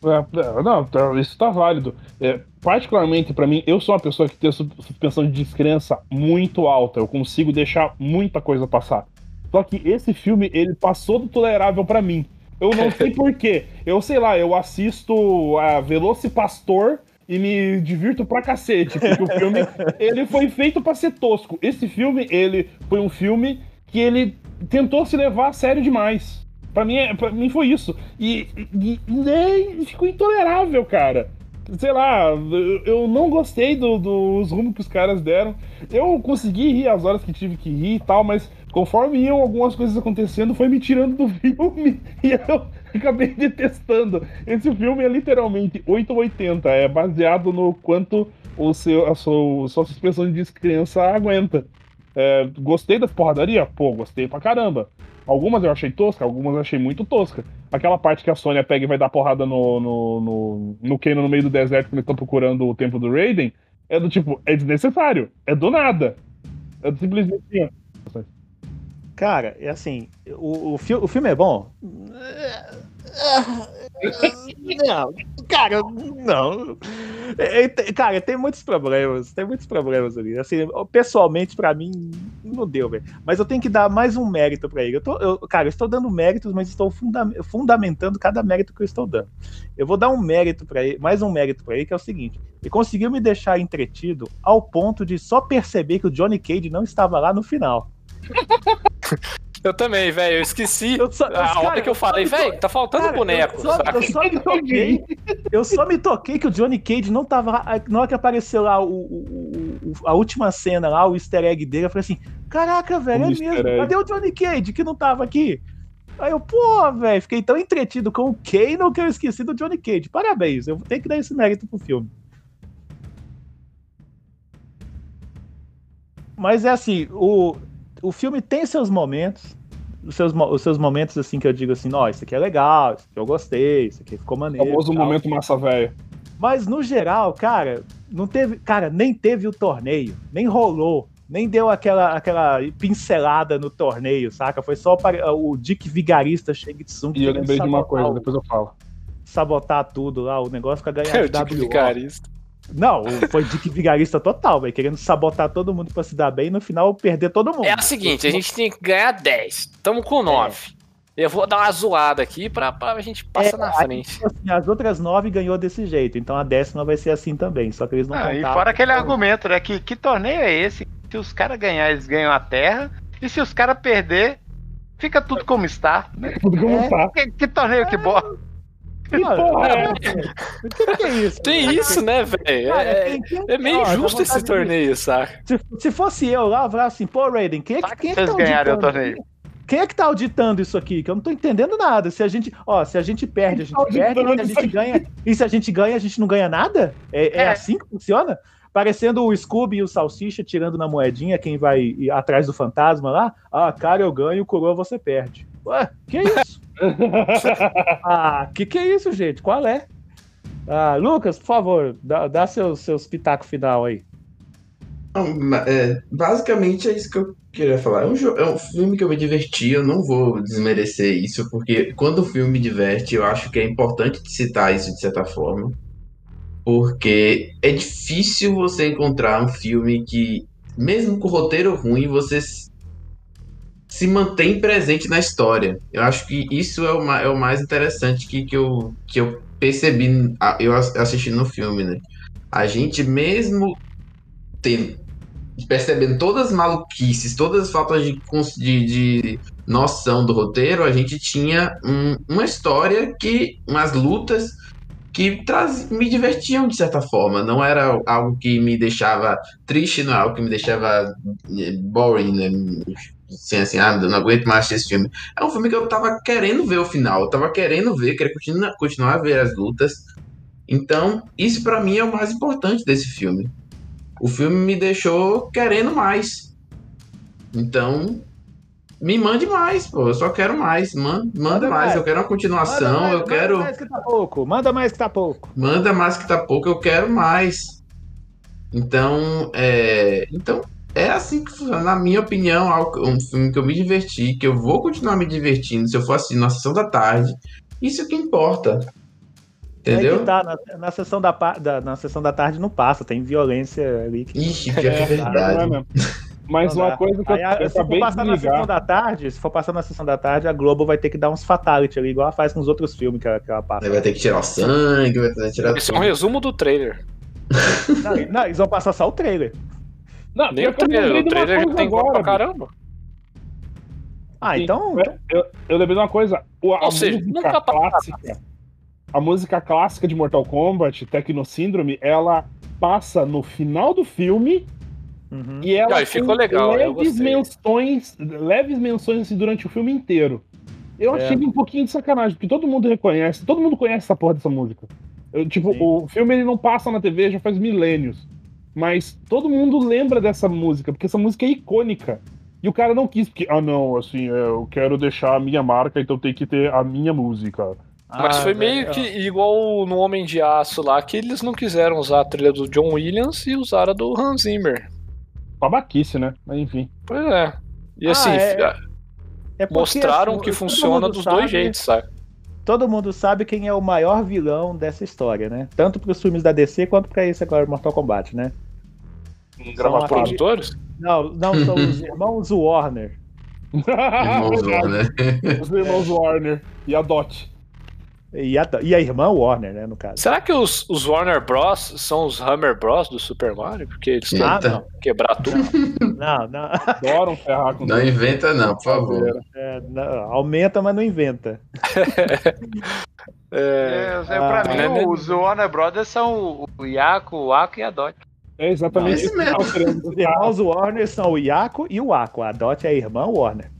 É, é, não, tá- isso tá válido. É, particularmente pra mim, eu sou uma pessoa que tem suspensão de descrença muito alta. Eu consigo deixar muita coisa passar. Só que esse filme, ele passou do tolerável pra mim. Eu não sei porquê. Eu sei lá, eu assisto a Velocipastor e me divirto pra cacete. Porque o filme, ele foi feito pra ser tosco. Esse filme, ele foi um filme que ele tentou se levar a sério demais. Pra mim, é- pra mim foi isso. E, e, e nem ficou intolerável, cara. Sei lá, eu- eu não gostei do- dos rumos que os caras deram. Eu consegui rir as horas que tive que rir e tal, mas conforme iam algumas coisas acontecendo, foi me tirando do filme e eu acabei detestando. Esse filme é literalmente 8 ou 80, é baseado no quanto o seu, a sua, sua suspensão de descrença aguenta. É, gostei das porradaria? Pô, gostei pra caramba. Algumas eu achei tosca, algumas eu achei muito tosca. Aquela parte que a Sônia pega e vai dar porrada no, no, no, no Kano no meio do deserto quando eles estão procurando o templo do Raiden, é do tipo, é desnecessário, é do nada. É simplesmente assim. Cara, é assim, o, o, fi- o filme é bom? Não, cara, não. É, é, cara, tem muitos problemas, tem muitos problemas ali. Assim, pessoalmente, pra mim, não deu, velho. Mas eu tenho que dar mais um mérito pra ele. Eu tô, eu, cara, eu estou dando méritos, mas estou funda- fundamentando cada mérito que eu estou dando. Eu vou dar um mérito para ele, mais um mérito pra ele, que é o seguinte: ele conseguiu me deixar entretido ao ponto de só perceber que o Johnny Cage não estava lá no final. Eu também, velho. Eu esqueci. Eu só- a cara, hora que eu falei, velho, tá faltando Cara, boneco. Eu só, eu só me toquei. Eu só me toquei que o Johnny Cage não tava. lá. Na hora que apareceu lá o, o- o- a última cena lá, o easter egg dele, eu falei assim: caraca, velho, é mesmo. egg. Cadê o Johnny Cage que não tava aqui? Aí eu, pô, velho, fiquei tão entretido com o Kano que eu esqueci do Johnny Cage. Parabéns, eu tenho que dar esse mérito pro filme. Mas é assim, o, o filme tem seus momentos, os seus, os seus momentos assim que eu digo assim, ó, isso aqui é legal, isso aqui eu gostei, isso aqui ficou O maneiro. famoso tal. momento massa velho. Mas no geral, cara, não teve, cara, nem teve o torneio, nem rolou, nem deu aquela, aquela pincelada no torneio, saca? Foi só para o Dick Vigarista Tsung E eu lembrei de uma coisa, o- depois eu falo. sabotar tudo lá, o negócio pra ganhar Eu de WO. vigarista. Não, foi Dick Vigarista total, velho, querendo sabotar todo mundo pra se dar bem e no final perder todo mundo. É o seguinte, a gente tem que ganhar 10. Tamo com 9. Eu vou dar uma zoada aqui pra, pra gente passar É, na frente. tipo assim, as outras nove ganhou desse jeito, então a décima vai ser assim também, só que eles não Ah, e fora aquele argumento, né? Que, que torneio é esse? Se os caras ganhar, eles ganham a terra. E se os caras perder, fica tudo como está. né? Tudo como É. tá. Que, que torneio que boa. Que porra é essa? O que, que é isso? Tem isso, né, velho? Cara, É, é meio justo esse torneio, saca? Se, se fosse eu lá, eu falava assim, pô, Raiden, quem é que, quem é que vocês tá o auditando? torneio. Quem é que tá auditando isso aqui? Que eu não tô entendendo nada. Se a gente, ó, se a gente perde, a gente Tá perde, se a auditando gente ganha, e se a gente ganha, a gente não ganha nada? É, é É. assim que funciona? Parecendo o Scooby e o Salsicha tirando na moedinha quem vai atrás do fantasma lá. Ah, cara, eu ganho, coroa você perde. Ué, que isso? Ah, que que é isso, gente? Qual é? Ah, Lucas, por favor, dá, dá seus, seus final aí. É, basicamente é isso que eu queria falar. É um, é um filme que eu me diverti, eu não vou desmerecer isso, porque quando o filme me diverte, eu acho que é importante citar isso de certa forma. Porque é difícil você encontrar um filme que, mesmo com o roteiro ruim, você se mantém presente na história. Eu acho que isso é o, é o mais interessante que, que, eu, que eu percebi eu ass- assistindo no filme, né? A gente, mesmo percebendo todas as maluquices, todas as faltas de, de, de noção do roteiro, a gente tinha um- uma história que, umas lutas que traz, me divertiam de certa forma. Não era algo que me deixava triste, não é algo que me deixava eh, boring, né? Assim, assim, ah, eu não aguento mais assistir esse filme. É um filme que eu tava querendo ver o final, eu tava querendo ver, queria continuar, continuar a ver as lutas. Então, isso pra mim é o mais importante desse filme. O filme me deixou querendo mais. Então, me mande mais, pô. Eu só quero mais. Man- manda, Manda mais. mais. Eu quero uma continuação. mais, eu quero. Manda mais que tá pouco. Manda mais que tá pouco. Manda mais que tá pouco, eu quero mais. Então, é, então é assim que funciona. Na minha opinião, algo- um filme que eu me diverti, que eu vou continuar me divertindo se eu for assistir na sessão da tarde. Isso que importa. Entendeu? que tá, na, na sessão da, da- na sessão da tarde não passa, tem violência ali. Que... Ixi, que é é verdade. Mas Não uma dá. coisa que eu, Aí, a- eu se for acabei de passar na sessão da tarde, se for passar na sessão da tarde, a Globo vai ter que dar uns fatality ali, igual ela faz com os outros filmes que ela, que ela passa. Aí vai ter que tirar o sangue, vai ter que tirar Esse é um tudo. resumo do trailer. Não, não, eles vão passar só o trailer. Não, Nem o eu lembrei O trailer tem gol pra agora, caramba. Ah, Sim. então. Eu, eu lembrei de uma coisa. O, Ou seja, música clássica. A música clássica de Mortal Kombat, Tecno Syndrome, ela passa no final do filme Uhum. e ela Ah, e ficou legal, leves menções, leves menções assim, durante o filme inteiro. Eu É. achei um pouquinho de sacanagem, porque todo mundo reconhece, todo mundo conhece essa porra dessa música. Eu, tipo, Sim. o filme ele não passa na TV já faz milênios. Mas todo mundo lembra dessa música, porque essa música é icônica. E o cara não quis, porque, ah, não, assim, é, eu quero deixar a minha marca, então tem que ter a minha música. Mas Ah, foi velho, meio que igual no Homem de Aço lá, que eles não quiseram usar a trilha do John Williams e usaram a do Hans Zimmer. Babaquice, né? Mas enfim. Pois é. E Ah, assim, é- É mostraram assim, que funciona dos sabe- dois jeitos, sabe? Todo mundo sabe quem é o maior vilão dessa história, né? Tanto para os filmes da DC quanto para esse agora, Mortal Kombat, né? Gravar aquele- produtores? Não, não são os irmãos Warner. Irmãos, né? Os irmãos Warner e a Dot. E a, e a irmã Warner, né, no caso. Será que os, os Warner Bros. são os Hammer Bros. do Super Mario? Porque eles querem Ah, quebrar tudo. Não, não, Adoram ferrar com Não inventa, não, por favor. é, não, Aumenta, mas não inventa. É, É, pra ah, mim, né? os Warner Brothers são o Iaco, o Aco e a Dot. É exatamente isso querendo Os irmãos Warner são o Iaco e o Aqua. A Dot é a irmã Warner.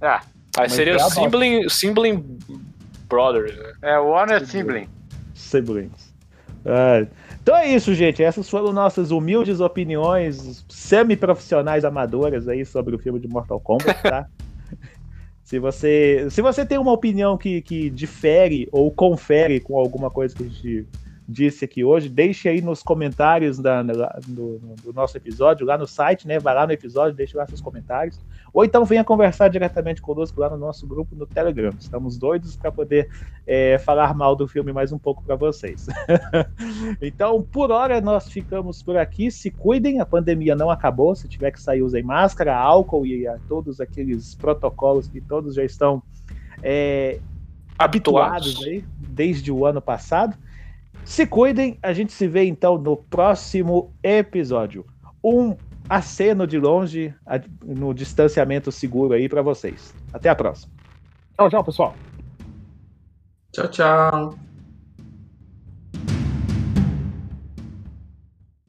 Ah, aí Mas seria é o. Sibling, Sibling Brothers, né? é o Warner Sibling. Siblings. Ah, então é isso, gente. Essas foram nossas humildes opiniões semi-profissionais amadoras aí sobre o filme de Mortal Kombat, tá? se, você, se você tem uma opinião que, que difere ou confere com alguma coisa que a gente disse aqui hoje, deixe aí nos comentários da, do, do nosso episódio, lá no site, né? Vai lá no episódio, deixe lá seus comentários. Ou então venha conversar diretamente conosco lá no nosso grupo no Telegram. Estamos doidos para poder é, falar mal do filme mais um pouco para vocês. então, por hora, nós ficamos por aqui. Se cuidem, a pandemia não acabou. Se tiver que sair, usem máscara, álcool e a, todos aqueles protocolos que todos já estão é, habituados aí desde o ano passado. Se cuidem, a gente se vê então no próximo episódio. Um aceno de longe no distanciamento seguro aí para vocês. Até a próxima. Tchau, tchau, pessoal. Tchau, tchau.